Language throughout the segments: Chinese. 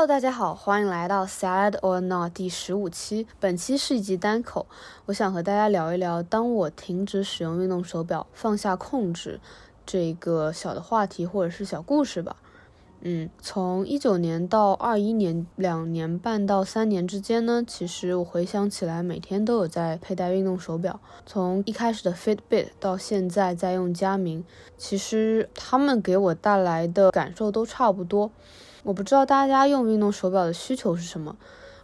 Hello，大家好，欢迎来到 Sad or Not 第十五期。本期是一集单口，我想和大家聊一聊，当我停止使用运动手表，放下控制这个小的话题或者是小故事吧。嗯，从一九年到二一年，两年半到三年之间呢，其实我回想起来，每天都有在佩戴运动手表。从一开始的 Fitbit 到现在在用佳明，其实他们给我带来的感受都差不多。我不知道大家用运动手表的需求是什么。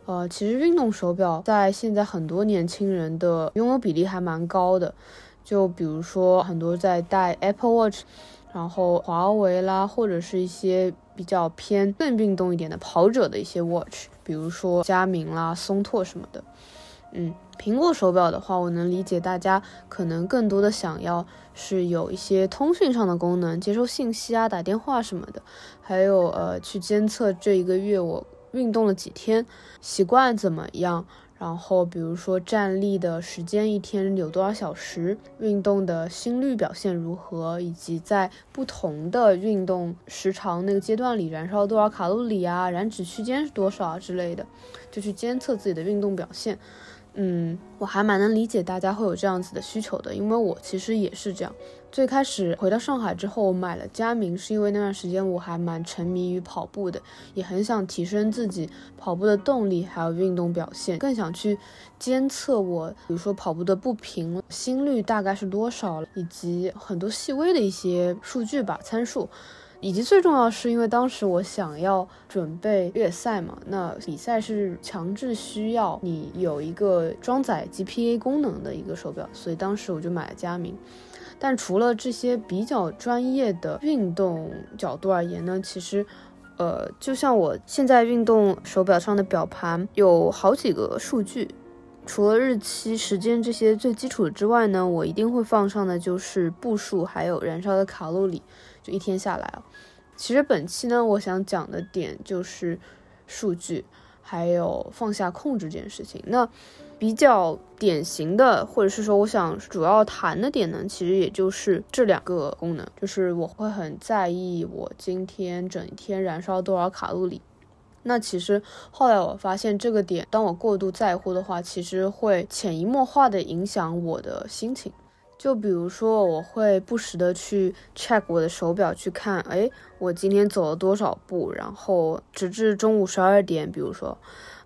呃，其实运动手表在现在很多年轻人的拥有比例还蛮高的。就比如说很多在戴 Apple Watch，然后华为啦，或者是一些。比较偏更运动一点的跑者的一些 watch，比如说佳明啦、松拓什么的。嗯，苹果手表的话，我能理解大家可能更多的想要是有一些通讯上的功能，接收信息啊、打电话什么的，还有呃去监测这一个月我运动了几天，习惯怎么样。然后，比如说站立的时间一天有多少小时，运动的心率表现如何，以及在不同的运动时长那个阶段里燃烧多少卡路里啊，燃脂区间是多少啊之类的，就去监测自己的运动表现。嗯，我还蛮能理解大家会有这样子的需求的，因为我其实也是这样。最开始回到上海之后，我买了佳明，是因为那段时间我还蛮沉迷于跑步的，也很想提升自己跑步的动力，还有运动表现，更想去监测我，比如说跑步的步频、心率大概是多少，以及很多细微的一些数据吧，参数。以及最重要是因为当时我想要准备越野赛嘛，那比赛是强制需要你有一个装载 GPA 功能的一个手表，所以当时我就买了佳明。但除了这些比较专业的运动角度而言呢，其实，呃，就像我现在运动手表上的表盘有好几个数据，除了日期、时间这些最基础之外呢，我一定会放上的就是步数还有燃烧的卡路里。就一天下来啊，其实本期呢，我想讲的点就是数据，还有放下控制这件事情。那比较典型的，或者是说我想主要谈的点呢，其实也就是这两个功能，就是我会很在意我今天整天燃烧多少卡路里。那其实后来我发现这个点，当我过度在乎的话，其实会潜移默化的影响我的心情。就比如说，我会不时的去 check 我的手表，去看，哎，我今天走了多少步，然后直至中午十二点，比如说，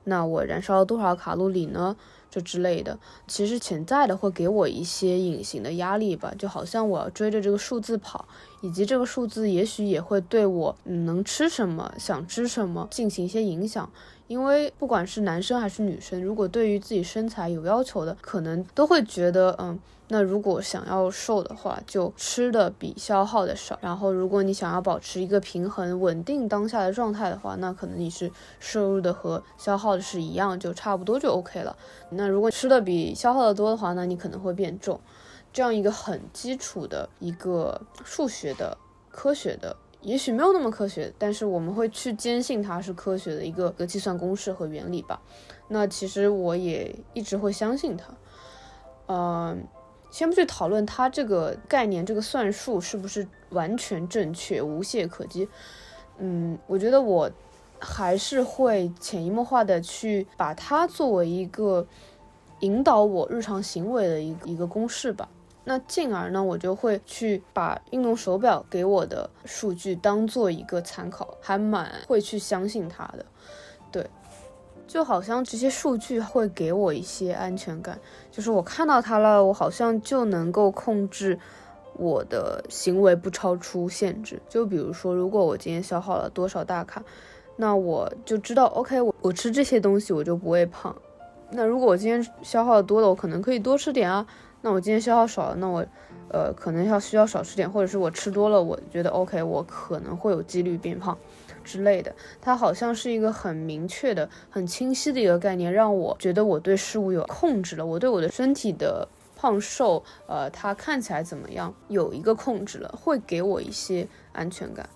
那我燃烧了多少卡路里呢？这之类的，其实潜在的会给我一些隐形的压力吧，就好像我要追着这个数字跑，以及这个数字也许也会对我能吃什么、想吃什么进行一些影响。因为不管是男生还是女生，如果对于自己身材有要求的，可能都会觉得，嗯，那如果想要瘦的话，就吃的比消耗的少。然后，如果你想要保持一个平衡、稳定当下的状态的话，那可能你是摄入的和消耗的是一样，就差不多就 OK 了。那如果吃的比消耗的多的话，那你可能会变重。这样一个很基础的一个数学的科学的。也许没有那么科学，但是我们会去坚信它是科学的一个个计算公式和原理吧。那其实我也一直会相信它。嗯，先不去讨论它这个概念、这个算术是不是完全正确、无懈可击。嗯，我觉得我还是会潜移默化的去把它作为一个引导我日常行为的一个一个公式吧。那进而呢，我就会去把运动手表给我的数据当做一个参考，还蛮会去相信它的。对，就好像这些数据会给我一些安全感，就是我看到它了，我好像就能够控制我的行为不超出限制。就比如说，如果我今天消耗了多少大卡，那我就知道，OK，我我吃这些东西我就不会胖。那如果我今天消耗的多了，我可能可以多吃点啊。那我今天消耗少了，那我，呃，可能要需要少吃点，或者是我吃多了，我觉得 OK，我可能会有几率变胖之类的。它好像是一个很明确的、很清晰的一个概念，让我觉得我对事物有控制了，我对我的身体的胖瘦，呃，它看起来怎么样，有一个控制了，会给我一些安全感。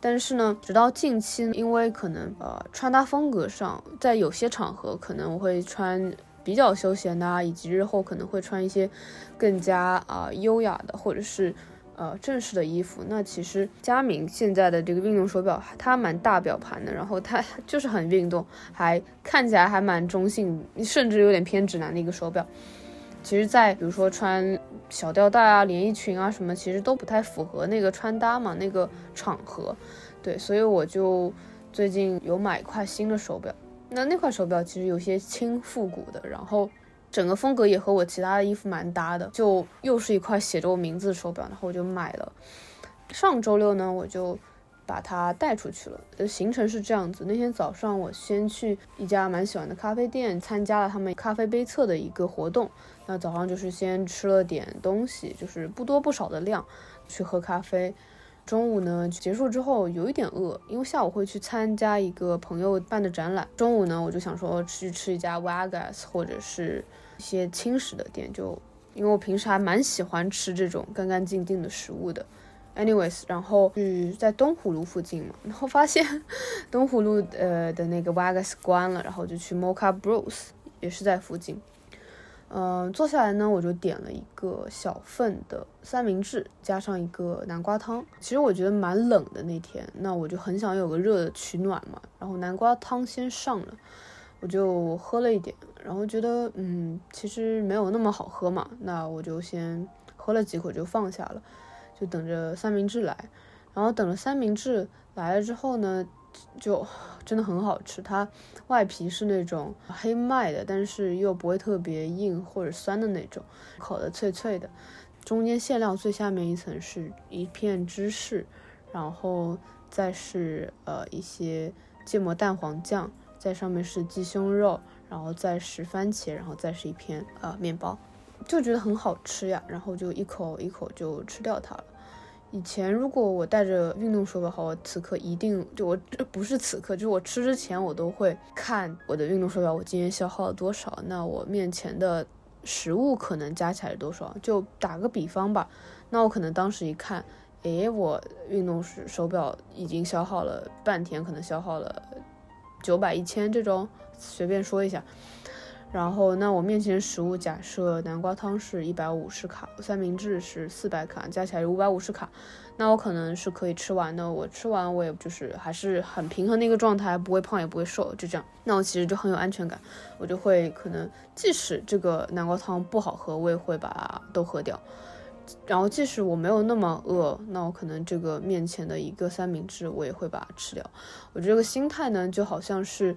但是呢，直到近期，因为可能呃穿搭风格上，在有些场合可能我会穿。比较休闲的啊，以及日后可能会穿一些更加啊优雅的，或者是呃正式的衣服。那其实佳明现在的这个运动手表，它蛮大表盘的，然后它 就是很运动，还看起来还蛮中性，甚至有点偏直男的一个手表。其实，在比如说穿小吊带啊、连衣裙啊什么，其实都不太符合那个穿搭嘛，那个场合。对，所以我就最近有买一块新的手表。那那块手表其实有些轻复古的，然后整个风格也和我其他的衣服蛮搭的，就又是一块写着我名字的手表，然后我就买了。上周六呢，我就把它带出去了。呃，行程是这样子：那天早上我先去一家蛮喜欢的咖啡店，参加了他们咖啡杯测的一个活动。那早上就是先吃了点东西，就是不多不少的量，去喝咖啡。中午呢结束之后有一点饿，因为下午会去参加一个朋友办的展览。中午呢我就想说去吃一家 Vegas 或者是一些轻食的店，就因为我平时还蛮喜欢吃这种干干净净的食物的。Anyways，然后去在东湖路附近嘛，然后发现东湖路呃的那个 Vegas 关了，然后就去 Mocha Bros 也是在附近。嗯，坐下来呢，我就点了一个小份的三明治，加上一个南瓜汤。其实我觉得蛮冷的那天，那我就很想有个热的取暖嘛。然后南瓜汤先上了，我就喝了一点，然后觉得嗯，其实没有那么好喝嘛，那我就先喝了几口就放下了，就等着三明治来。然后等了三明治来了之后呢。就真的很好吃，它外皮是那种黑麦的，但是又不会特别硬或者酸的那种，烤的脆脆的。中间馅料最下面一层是一片芝士，然后再是呃一些芥末蛋黄酱，在上面是鸡胸肉，然后再是番茄，然后再是一片呃面包，就觉得很好吃呀，然后就一口一口就吃掉它了。以前如果我带着运动手表的，话，我此刻一定就我不是此刻，就是我吃之前我都会看我的运动手表，我今天消耗了多少？那我面前的食物可能加起来多少？就打个比方吧，那我可能当时一看，诶，我运动手手表已经消耗了半天，可能消耗了九百一千这种，随便说一下。然后，那我面前食物，假设南瓜汤是一百五十卡，三明治是四百卡，加起来是五百五十卡，那我可能是可以吃完的。我吃完，我也就是还是很平衡的一个状态，不会胖也不会瘦，就这样。那我其实就很有安全感，我就会可能即使这个南瓜汤不好喝，我也会把都喝掉。然后即使我没有那么饿，那我可能这个面前的一个三明治，我也会把它吃掉。我这个心态呢，就好像是。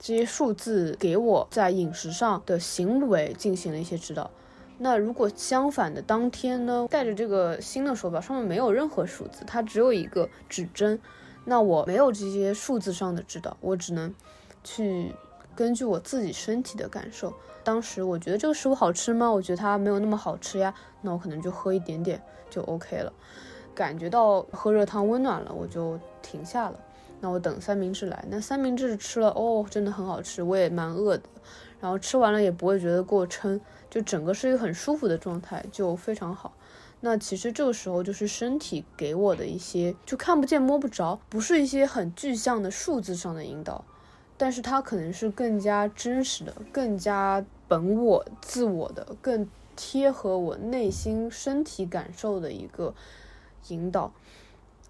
这些数字给我在饮食上的行为进行了一些指导。那如果相反的当天呢，带着这个新的手表，上面没有任何数字，它只有一个指针，那我没有这些数字上的指导，我只能去根据我自己身体的感受。当时我觉得这个食物好吃吗？我觉得它没有那么好吃呀，那我可能就喝一点点就 OK 了。感觉到喝热汤温暖了，我就停下了。那我等三明治来，那三明治吃了哦，真的很好吃，我也蛮饿的，然后吃完了也不会觉得过撑，就整个是一个很舒服的状态，就非常好。那其实这个时候就是身体给我的一些，就看不见摸不着，不是一些很具象的数字上的引导，但是它可能是更加真实的、更加本我自我的、更贴合我内心身体感受的一个引导。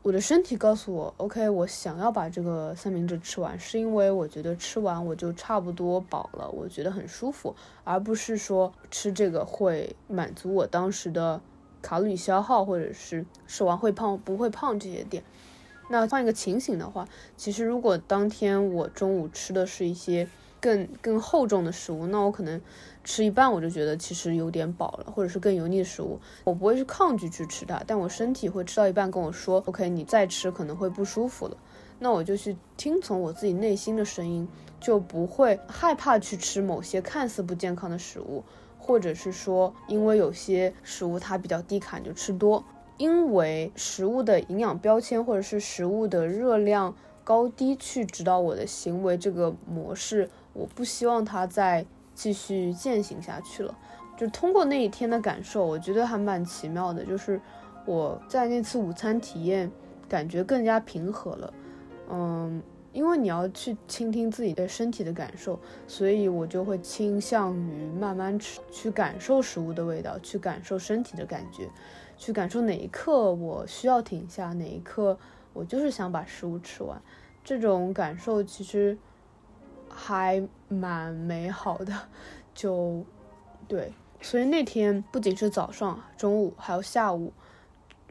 我的身体告诉我，OK，我想要把这个三明治吃完，是因为我觉得吃完我就差不多饱了，我觉得很舒服，而不是说吃这个会满足我当时的卡路里消耗，或者是吃完会胖不会胖这些点。那换一个情形的话，其实如果当天我中午吃的是一些更更厚重的食物，那我可能。吃一半我就觉得其实有点饱了，或者是更油腻的食物，我不会去抗拒去吃它，但我身体会吃到一半跟我说，OK，你再吃可能会不舒服了，那我就去听从我自己内心的声音，就不会害怕去吃某些看似不健康的食物，或者是说因为有些食物它比较低卡就吃多，因为食物的营养标签或者是食物的热量高低去指导我的行为这个模式，我不希望它再。继续践行下去了，就通过那一天的感受，我觉得还蛮奇妙的。就是我在那次午餐体验，感觉更加平和了。嗯，因为你要去倾听自己的身体的感受，所以我就会倾向于慢慢吃，去感受食物的味道，去感受身体的感觉，去感受哪一刻我需要停下，哪一刻我就是想把食物吃完。这种感受其实还蛮美好的，就对。所以那天不仅是早上、中午，还有下午，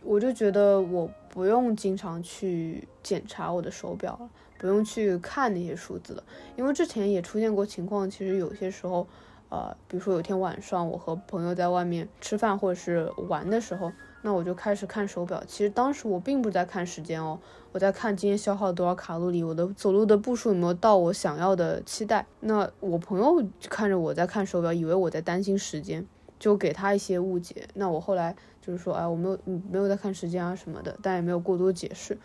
我就觉得我不用经常去检查我的手表了，不用去看那些数字了，因为之前也出现过情况，其实有些时候，呃，比如说有天晚上我和朋友在外面吃饭或者是玩的时候，那我就开始看手表。其实当时我并不在看时间哦。我在看今天消耗多少卡路里，我的走路的步数有没有到我想要的期待？那我朋友看着我在看手表，以为我在担心时间，就给他一些误解。那我后来就是说，哎，我没有，没有在看时间啊什么的，但也没有过多解释，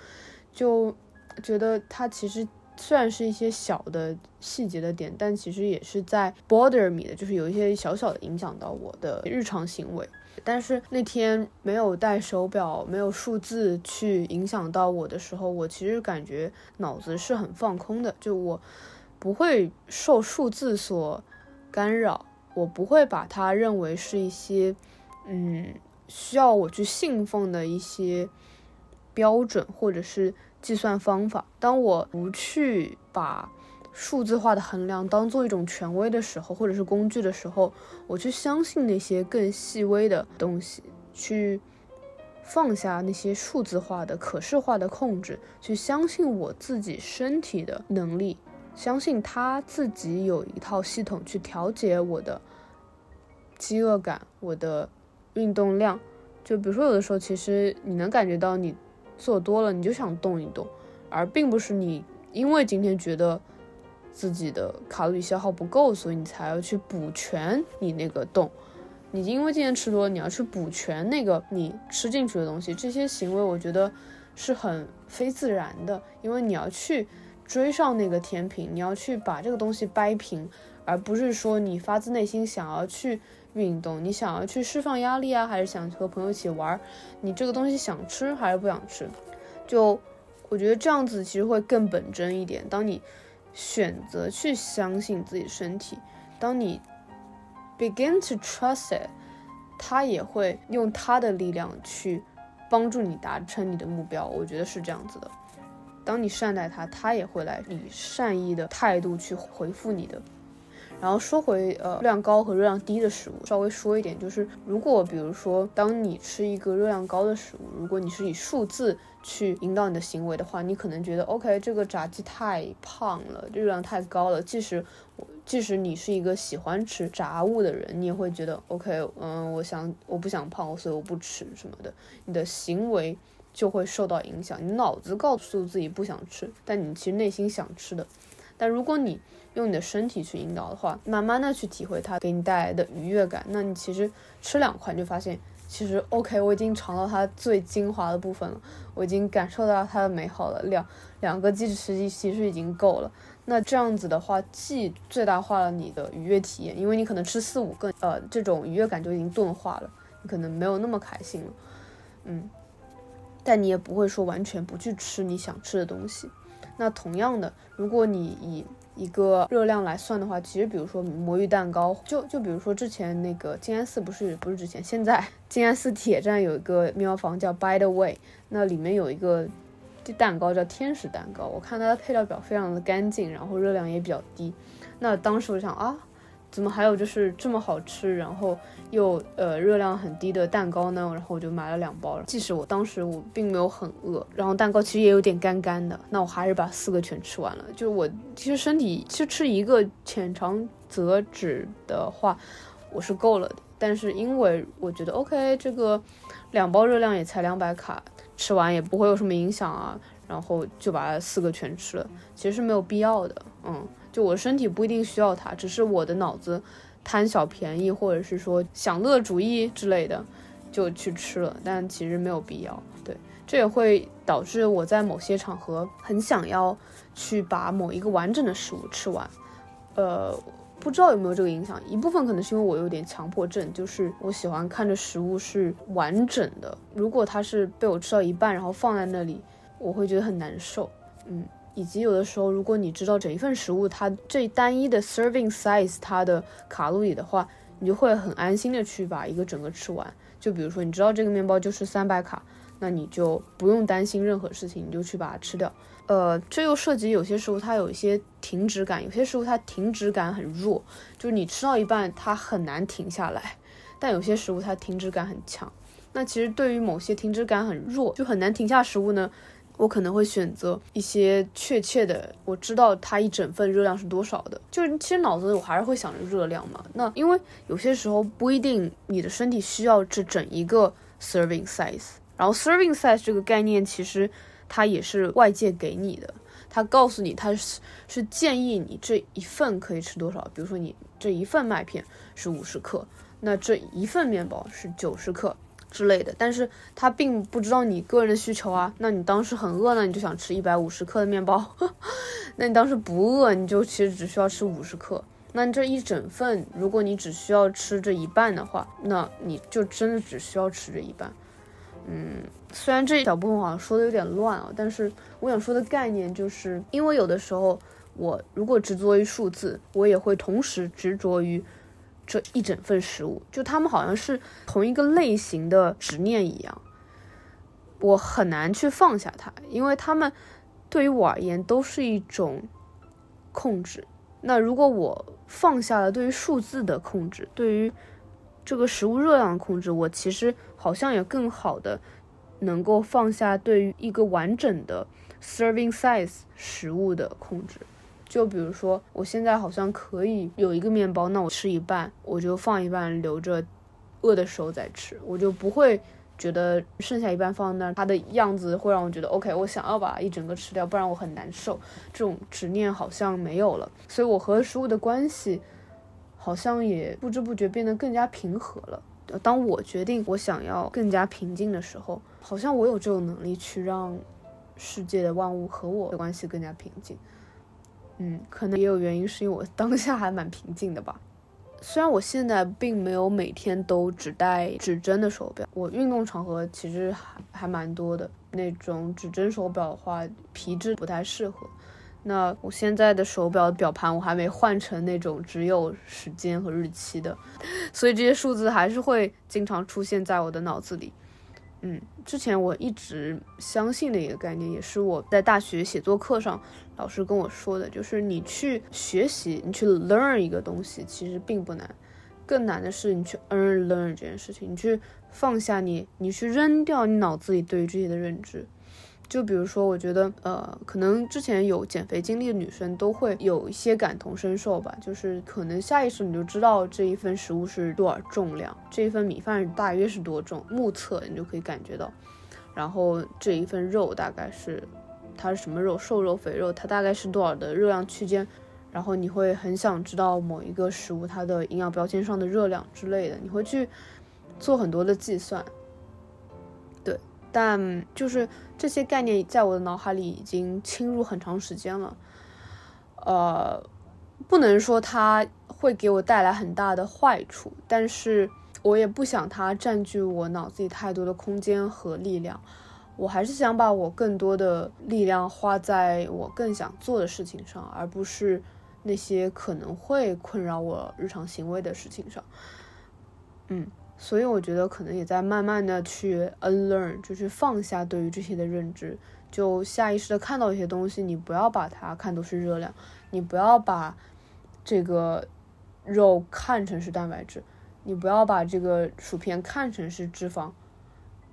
就觉得他其实虽然是一些小的细节的点，但其实也是在 bother me 的，就是有一些小小的影响到我的日常行为。但是那天没有戴手表，没有数字去影响到我的时候，我其实感觉脑子是很放空的，就我不会受数字所干扰，我不会把它认为是一些嗯需要我去信奉的一些标准或者是计算方法。当我不去把。数字化的衡量当做一种权威的时候，或者是工具的时候，我去相信那些更细微的东西，去放下那些数字化的可视化的控制，去相信我自己身体的能力，相信他自己有一套系统去调节我的饥饿感、我的运动量。就比如说，有的时候其实你能感觉到你做多了，你就想动一动，而并不是你因为今天觉得。自己的卡路里消耗不够，所以你才要去补全你那个洞。你因为今天吃多了，你要去补全那个你吃进去的东西。这些行为我觉得是很非自然的，因为你要去追上那个甜品，你要去把这个东西掰平，而不是说你发自内心想要去运动，你想要去释放压力啊，还是想和朋友一起玩？你这个东西想吃还是不想吃？就我觉得这样子其实会更本真一点。当你选择去相信自己身体，当你 begin to trust it，他也会用他的力量去帮助你达成你的目标。我觉得是这样子的。当你善待他，他也会来以善意的态度去回复你的。然后说回呃热量高和热量低的食物，稍微说一点，就是如果比如说当你吃一个热量高的食物，如果你是以数字去引导你的行为的话，你可能觉得 OK 这个炸鸡太胖了，热量太高了。即使即使你是一个喜欢吃炸物的人，你也会觉得 OK，嗯，我想我不想胖，所以我不吃什么的。你的行为就会受到影响，你脑子告诉自己不想吃，但你其实内心想吃的。但如果你用你的身体去引导的话，慢慢的去体会它给你带来的愉悦感，那你其实吃两块就发现，其实 OK，我已经尝到它最精华的部分了，我已经感受到它的美好了。两两个鸡翅其实已经够了。那这样子的话，既最大化了你的愉悦体验，因为你可能吃四五个，呃，这种愉悦感就已经钝化了，你可能没有那么开心了，嗯，但你也不会说完全不去吃你想吃的东西。那同样的，如果你以一个热量来算的话，其实比如说魔芋蛋糕，就就比如说之前那个静安寺不是不是之前，现在 静安寺铁站有一个庙房叫 By the Way，那里面有一个蛋糕叫天使蛋糕，我看它的配料表非常的干净，然后热量也比较低，那当时我想啊。怎么还有就是这么好吃，然后又呃热量很低的蛋糕呢？然后我就买了两包。即使我当时我并没有很饿，然后蛋糕其实也有点干干的，那我还是把四个全吃完了。就是我其实身体其实吃一个浅尝辄止的话，我是够了的。但是因为我觉得 OK，这个两包热量也才两百卡，吃完也不会有什么影响啊，然后就把四个全吃了，其实是没有必要的，嗯。就我身体不一定需要它，只是我的脑子贪小便宜，或者是说享乐主义之类的，就去吃了。但其实没有必要。对，这也会导致我在某些场合很想要去把某一个完整的食物吃完。呃，不知道有没有这个影响？一部分可能是因为我有点强迫症，就是我喜欢看着食物是完整的。如果它是被我吃到一半，然后放在那里，我会觉得很难受。嗯。以及有的时候，如果你知道整一份食物它这单一的 serving size 它的卡路里的话，你就会很安心的去把一个整个吃完。就比如说，你知道这个面包就是三百卡，那你就不用担心任何事情，你就去把它吃掉。呃，这又涉及有些食物它有一些停止感，有些食物它停止感很弱，就是你吃到一半它很难停下来。但有些食物它停止感很强。那其实对于某些停止感很弱就很难停下食物呢，我可能会选择一些确切的，我知道它一整份热量是多少的。就是其实脑子里我还是会想着热量嘛。那因为有些时候不一定你的身体需要这整一个 serving size，然后 serving size 这个概念其实。它也是外界给你的，它告诉你，它是是建议你这一份可以吃多少。比如说你这一份麦片是五十克，那这一份面包是九十克之类的。但是它并不知道你个人的需求啊。那你当时很饿呢，你就想吃一百五十克的面包。那你当时不饿，你就其实只需要吃五十克。那这一整份，如果你只需要吃这一半的话，那你就真的只需要吃这一半。嗯，虽然这一小部分好像说的有点乱啊，但是我想说的概念就是，因为有的时候我如果执着于数字，我也会同时执着于这一整份食物，就他们好像是同一个类型的执念一样，我很难去放下它，因为他们对于我而言都是一种控制。那如果我放下了对于数字的控制，对于这个食物热量的控制，我其实好像也更好的能够放下对于一个完整的 serving size 食物的控制。就比如说，我现在好像可以有一个面包，那我吃一半，我就放一半留着，饿的时候再吃，我就不会觉得剩下一半放那儿，它的样子会让我觉得 OK，我想要把一整个吃掉，不然我很难受。这种执念好像没有了，所以我和食物的关系。好像也不知不觉变得更加平和了。当我决定我想要更加平静的时候，好像我有这种能力去让世界的万物和我的关系更加平静。嗯，可能也有原因，是因为我当下还蛮平静的吧。虽然我现在并没有每天都只戴指针的手表，我运动场合其实还还蛮多的。那种指针手表的话，皮质不太适合。那我现在的手表表盘我还没换成那种只有时间和日期的，所以这些数字还是会经常出现在我的脑子里。嗯，之前我一直相信的一个概念，也是我在大学写作课上老师跟我说的，就是你去学习，你去 learn 一个东西其实并不难，更难的是你去 earn learn 这件事情，你去放下你，你去扔掉你脑子里对于这些的认知。就比如说，我觉得，呃，可能之前有减肥经历的女生都会有一些感同身受吧。就是可能下意识你就知道这一份食物是多少重量，这一份米饭大约是多重，目测你就可以感觉到。然后这一份肉大概是，它是什么肉，瘦肉、肥肉，它大概是多少的热量区间。然后你会很想知道某一个食物它的营养标签上的热量之类的，你会去做很多的计算。对但就是这些概念在我的脑海里已经侵入很长时间了，呃，不能说它会给我带来很大的坏处，但是我也不想它占据我脑子里太多的空间和力量。我还是想把我更多的力量花在我更想做的事情上，而不是那些可能会困扰我日常行为的事情上。嗯。所以我觉得可能也在慢慢的去 unlearn，就是放下对于这些的认知，就下意识的看到一些东西，你不要把它看作是热量，你不要把这个肉看成是蛋白质，你不要把这个薯片看成是脂肪。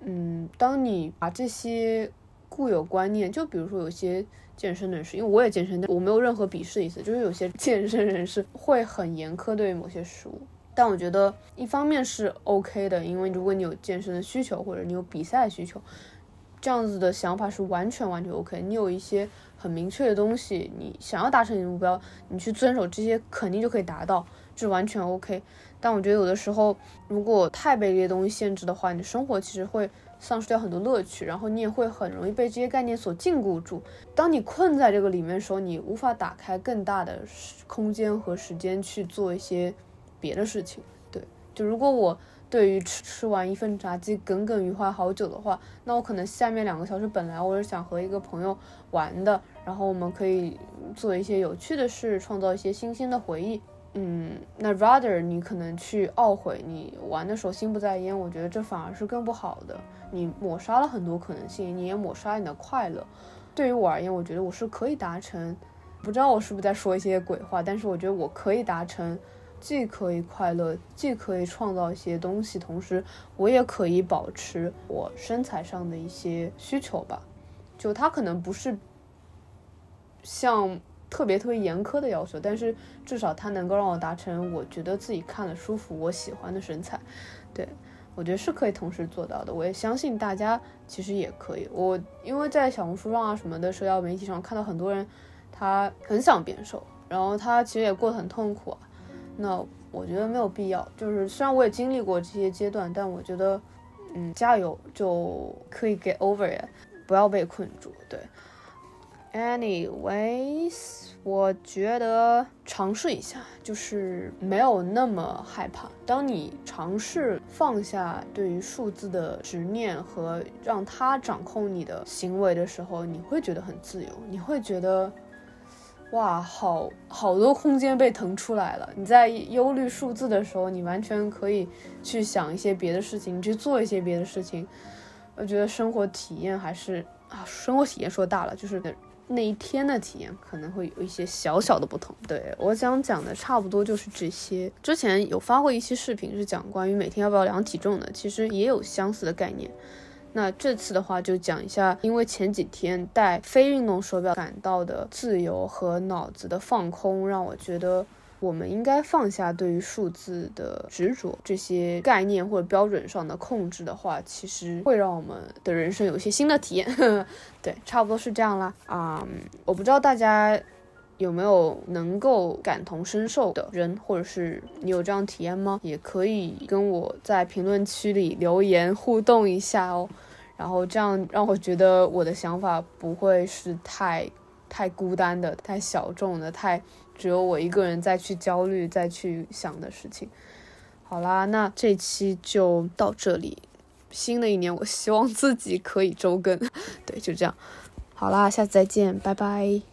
嗯，当你把这些固有观念，就比如说有些健身人士，因为我也健身，我没有任何鄙视意思，就是有些健身人士会很严苛对于某些食物。但我觉得一方面是 OK 的，因为如果你有健身的需求或者你有比赛需求，这样子的想法是完全完全 OK。你有一些很明确的东西，你想要达成你的目标，你去遵守这些肯定就可以达到，这完全 OK。但我觉得有的时候如果太被这些东西限制的话，你生活其实会丧失掉很多乐趣，然后你也会很容易被这些概念所禁锢住。当你困在这个里面的时候，你无法打开更大的空间和时间去做一些。别的事情，对，就如果我对于吃吃完一份炸鸡耿耿于怀好久的话，那我可能下面两个小时本来我是想和一个朋友玩的，然后我们可以做一些有趣的事，创造一些新鲜的回忆。嗯，那 rather 你可能去懊悔你玩的时候心不在焉，我觉得这反而是更不好的。你抹杀了很多可能性，你也抹杀你的快乐。对于我而言，我觉得我是可以达成，不知道我是不是在说一些鬼话，但是我觉得我可以达成，既可以快乐，既可以创造一些东西，同时我也可以保持我身材上的一些需求吧。就它可能不是像。特别特别严苛的要求，但是至少它能够让我达成我觉得自己看了舒服、我喜欢的身材。对我觉得是可以同时做到的。我也相信大家其实也可以。我因为在小红书上啊什么的社交媒体上看到很多人，他很想变瘦，然后他其实也过得很痛苦啊。那我觉得没有必要。就是虽然我也经历过这些阶段，但我觉得，嗯，加油就可以 get over it，不要被困住。对。Anyways，我觉得尝试一下就是没有那么害怕。当你尝试放下对于数字的执念和让它掌控你的行为的时候，你会觉得很自由。你会觉得，哇，好好多空间被腾出来了。你在忧虑数字的时候，你完全可以去想一些别的事情，去做一些别的事情。我觉得生活体验还是啊，生活体验说大了就是。那一天的体验可能会有一些小小的不同。对我想讲的差不多就是这些。之前有发过一期视频，是讲关于每天要不要量体重的，其实也有相似的概念。那这次的话就讲一下，因为前几天戴非运动手表感到的自由和脑子的放空，让我觉得。我们应该放下对于数字的执着，这些概念或者标准上的控制的话，其实会让我们的人生有一些新的体验。对，差不多是这样啦。啊，我不知道大家有没有能够感同身受的人，或者是你有这样体验吗？也可以跟我在评论区里留言互动一下哦。然后这样让我觉得我的想法不会是太太孤单的、太小众的、太。只有我一个人再去焦虑、再去想的事情。好啦，那这期就到这里。新的一年，我希望自己可以周更。对，就这样。好啦，下次再见，拜拜。